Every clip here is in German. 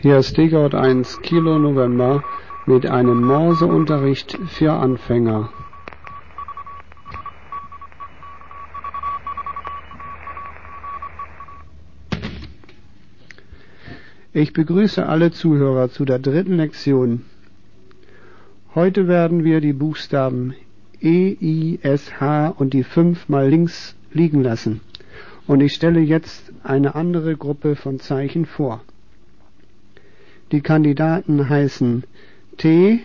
Hier ist Stegort 1 Kilo November mit einem Morseunterricht für Anfänger. Ich begrüße alle Zuhörer zu der dritten Lektion. Heute werden wir die Buchstaben E, I, S, H und die fünf mal links liegen lassen. Und ich stelle jetzt eine andere Gruppe von Zeichen vor. Die Kandidaten heißen T,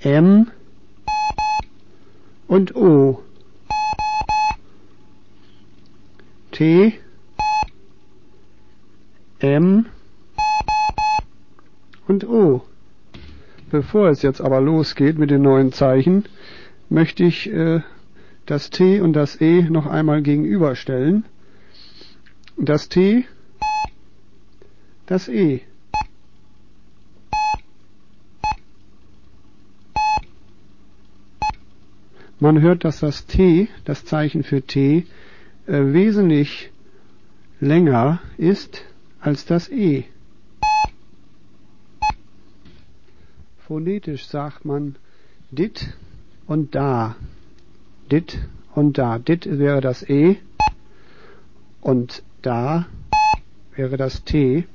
M und O. T, M und O. Bevor es jetzt aber losgeht mit den neuen Zeichen, möchte ich äh, das T und das E noch einmal gegenüberstellen. Das T das E. Man hört, dass das T, das Zeichen für T, äh, wesentlich länger ist als das E. Phonetisch sagt man dit und da. Dit und da. Dit wäre das E und da wäre das T.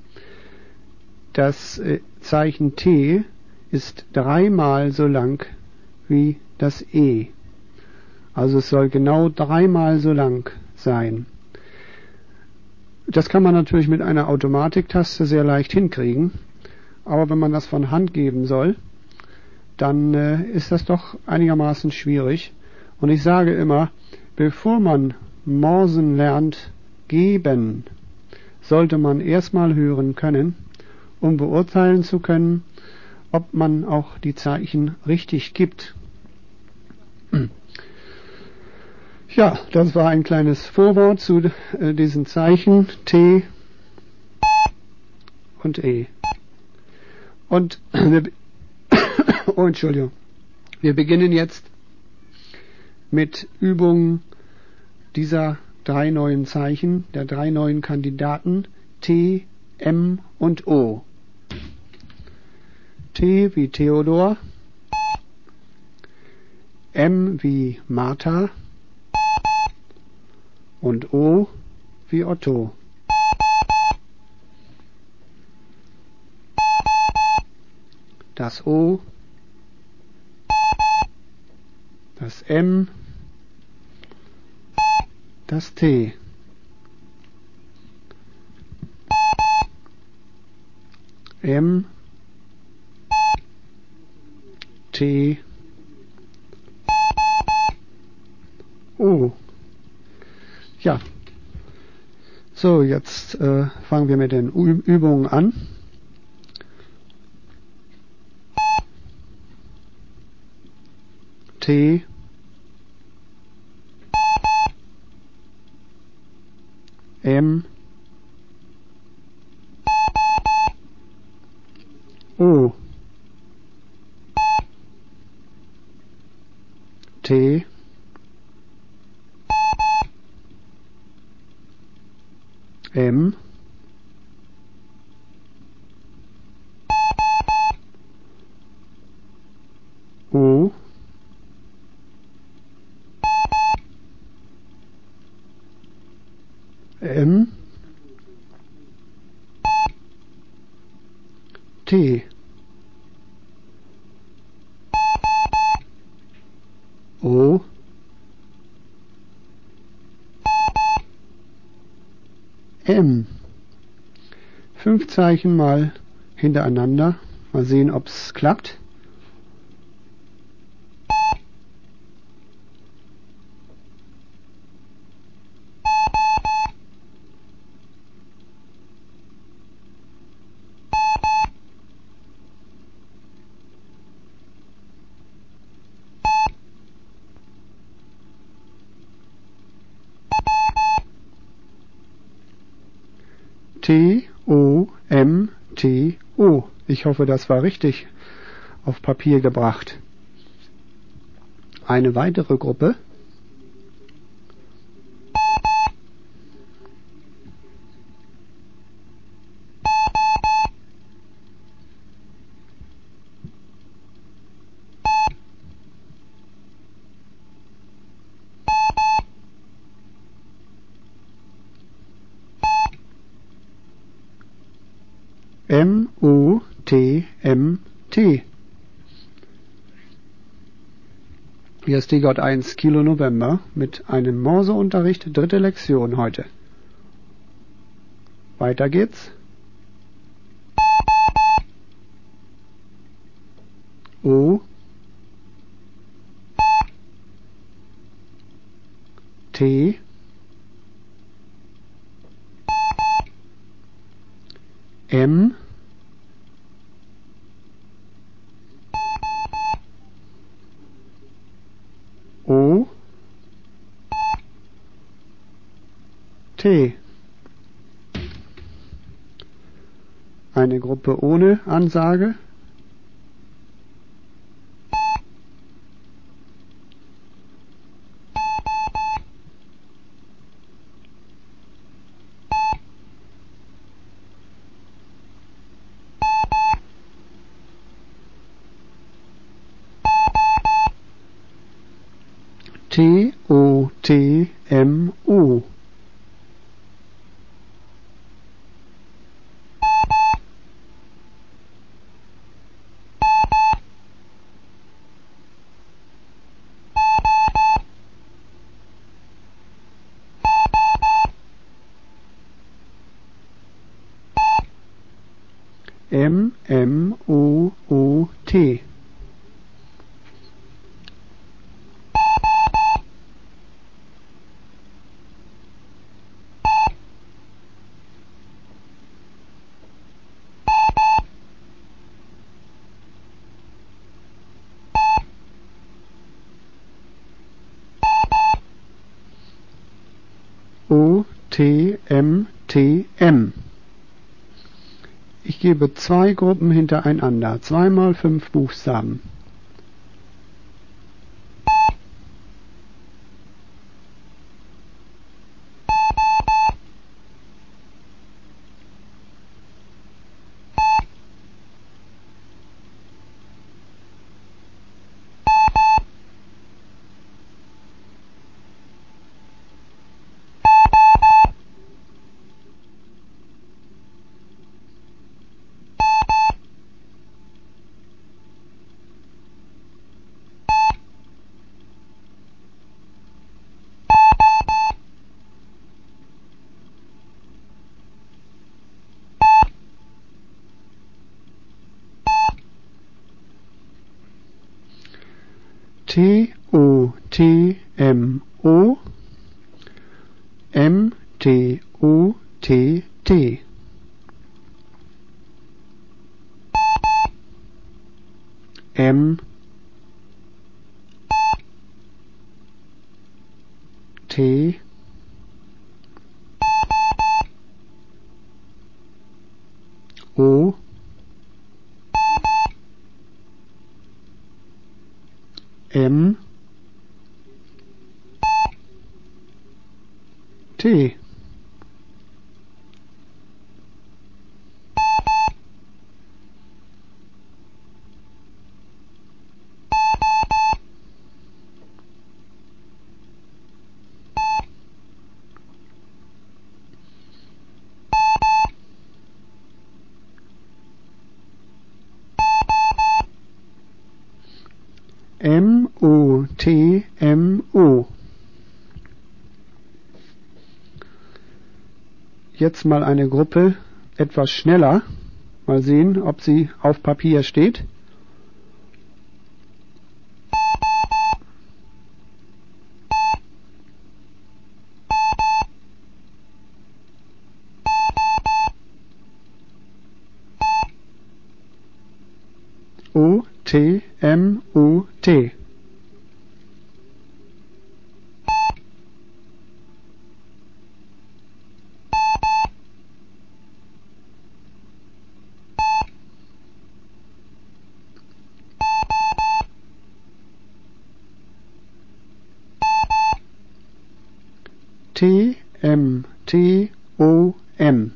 Das äh, Zeichen T ist dreimal so lang wie das E. Also es soll genau dreimal so lang sein. Das kann man natürlich mit einer Automatiktaste sehr leicht hinkriegen, aber wenn man das von Hand geben soll, dann äh, ist das doch einigermaßen schwierig. Und ich sage immer, bevor man Morsen lernt, geben, sollte man erstmal hören können, um beurteilen zu können, ob man auch die Zeichen richtig gibt. Ja, das war ein kleines Vorwort zu äh, diesen Zeichen T und E. Und wir, oh, Entschuldigung. Wir beginnen jetzt mit Übungen dieser drei neuen Zeichen, der drei neuen Kandidaten T, M und O. T wie Theodor, M wie Martha und O wie Otto. Das O, das M, das T. M T O. Ja. So, jetzt äh, fangen wir mit den Ü Übungen an. T M O T. M M. Fünf Zeichen mal hintereinander. Mal sehen, ob es klappt. Ich hoffe, das war richtig auf Papier gebracht. Eine weitere Gruppe. M U M-U-T-M-T. Hier ist die Gott 1 Kilo November mit einem Morseunterricht, dritte Lektion heute. Weiter geht's. O T M O T. Eine Gruppe ohne Ansage. T O T M O M M O O T O T M T M. Ich gebe zwei Gruppen hintereinander, zweimal fünf Buchstaben. T O T M O M T O T T. M. T. O M T M O T M O. Jetzt mal eine Gruppe etwas schneller. Mal sehen, ob sie auf Papier steht. O T M O T. T M T O M.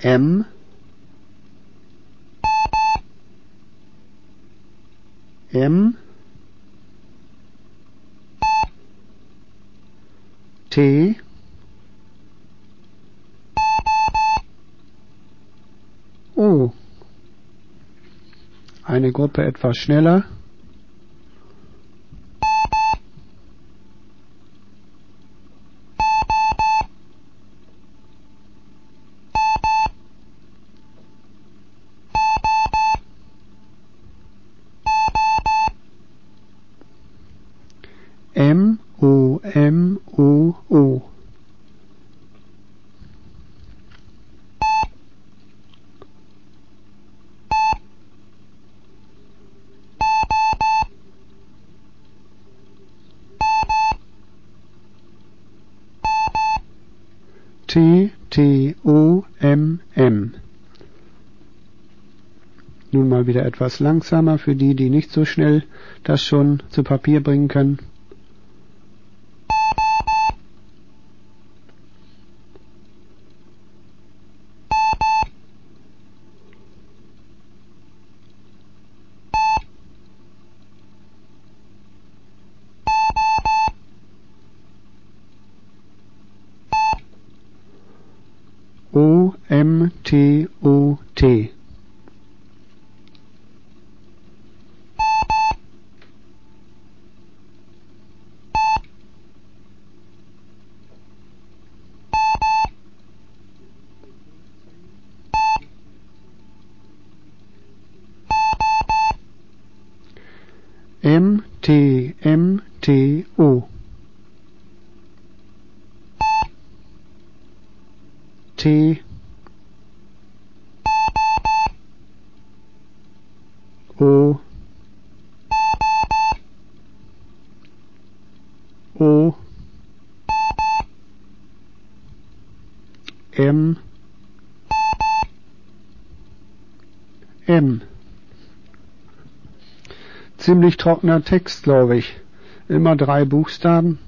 M. M. T. O eine Gruppe etwas schneller O M O O T T O M M Nun mal wieder etwas langsamer für die, die nicht so schnell das schon zu Papier bringen können. O M T O T M T M T O T O O M M Ziemlich trockener Text, glaube ich. Immer drei Buchstaben.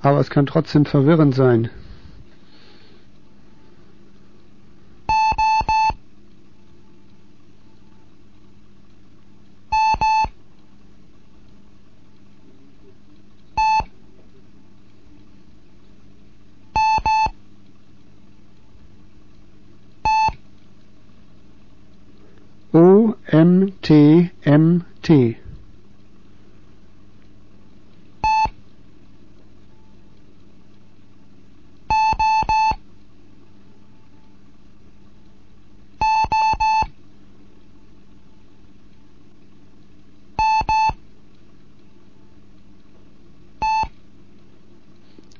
Aber es kann trotzdem verwirrend sein. O M T M T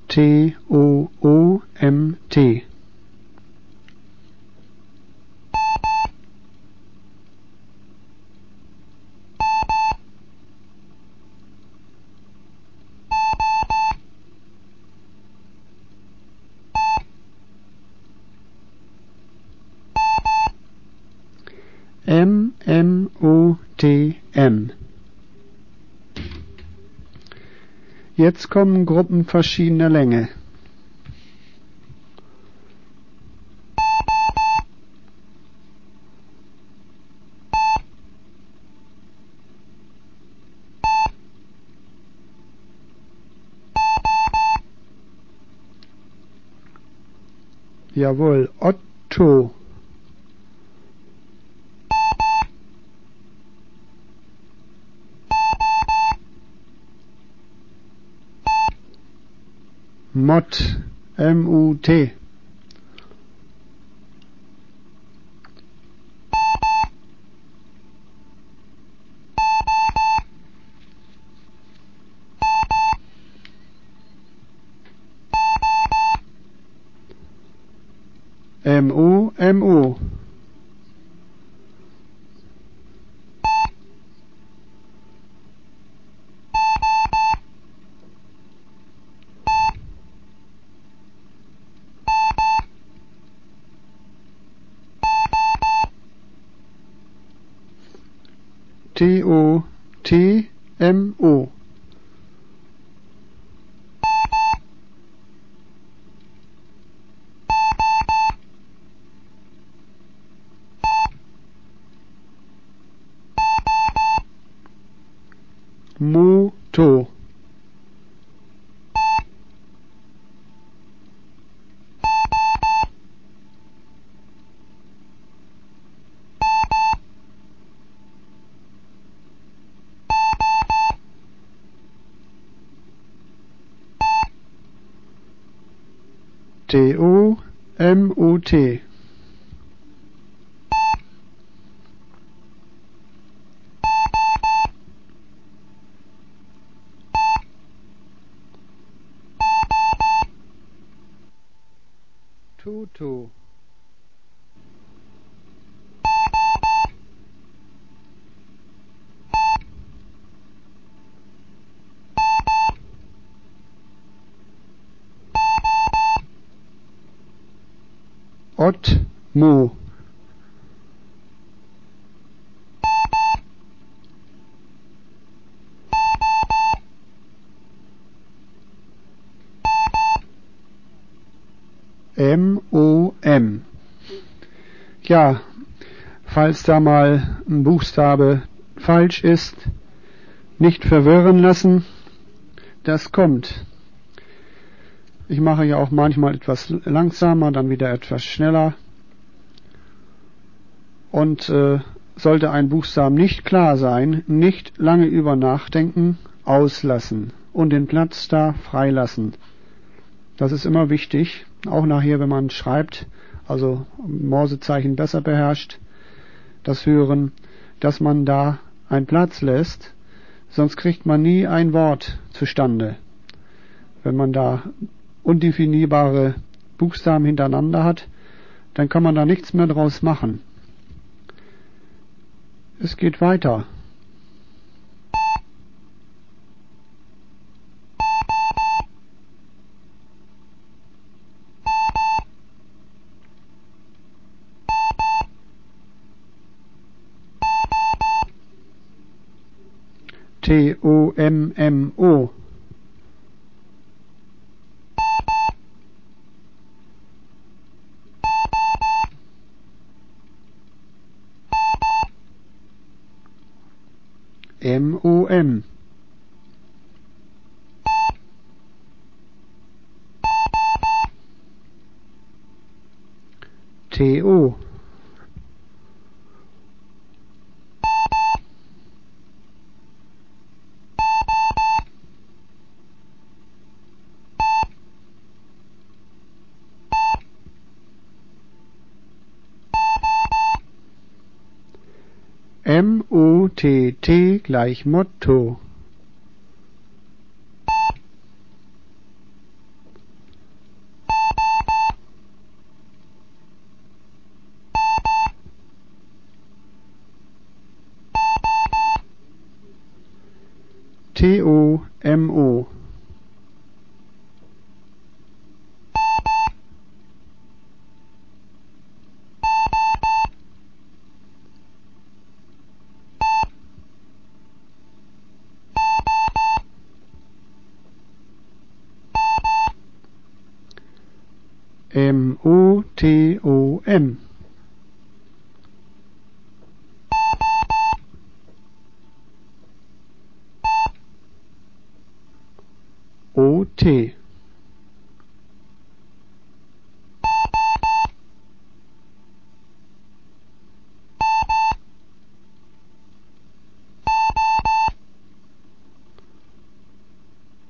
T O O M T M M O T M Jetzt kommen Gruppen verschiedener Länge. Jawohl, Otto. Mot, M-U-T. M-U, M-U. T O T M O D O M O T. Two two. Tutu Otmo M-O-M. Ja, falls da mal ein Buchstabe falsch ist, nicht verwirren lassen. Das kommt. Ich mache ja auch manchmal etwas langsamer, dann wieder etwas schneller. Und äh, sollte ein Buchstaben nicht klar sein, nicht lange über nachdenken, auslassen und den Platz da freilassen. Das ist immer wichtig, auch nachher, wenn man schreibt, also Morsezeichen besser beherrscht, das Hören, dass man da einen Platz lässt, sonst kriegt man nie ein Wort zustande. Wenn man da undefinierbare Buchstaben hintereinander hat, dann kann man da nichts mehr draus machen. Es geht weiter. T-O-M-M-O M-O-M. T-O. M-O-T-T gleich Motto. T-O-M-O T O M. O T.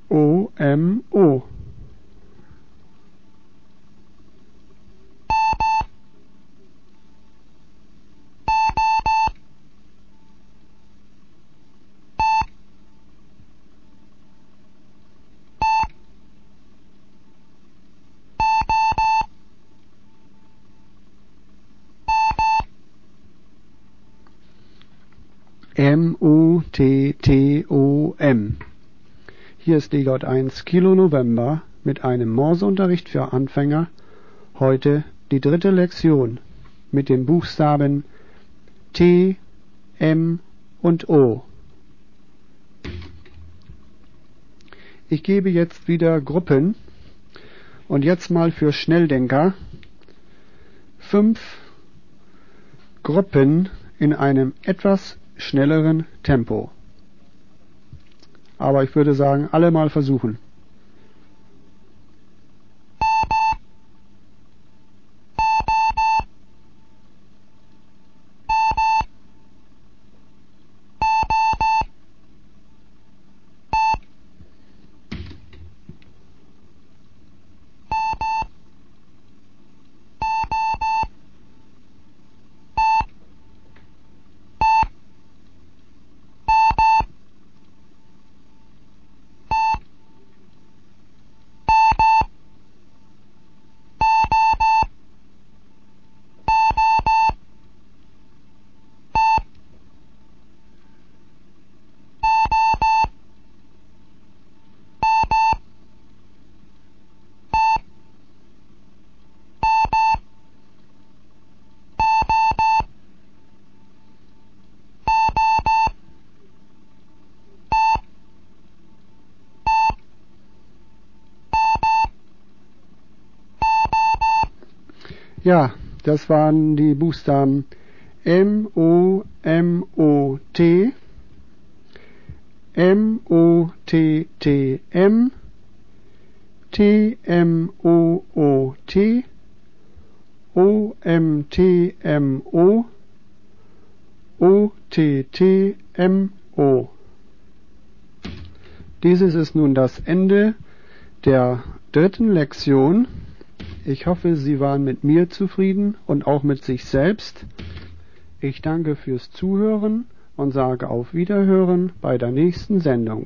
O M O. M-U-T-T-O-M. Hier ist DJ 1 Kilo November mit einem Morseunterricht für Anfänger. Heute die dritte Lektion mit den Buchstaben T, M und O. Ich gebe jetzt wieder Gruppen und jetzt mal für Schnelldenker fünf Gruppen in einem etwas schnelleren Tempo. Aber ich würde sagen, alle mal versuchen. Ja, das waren die Buchstaben M O M O T M O T T M T M O O T O M T M O O T T M O. Dieses ist nun das Ende der dritten Lektion. Ich hoffe, Sie waren mit mir zufrieden und auch mit sich selbst. Ich danke fürs Zuhören und sage auf Wiederhören bei der nächsten Sendung.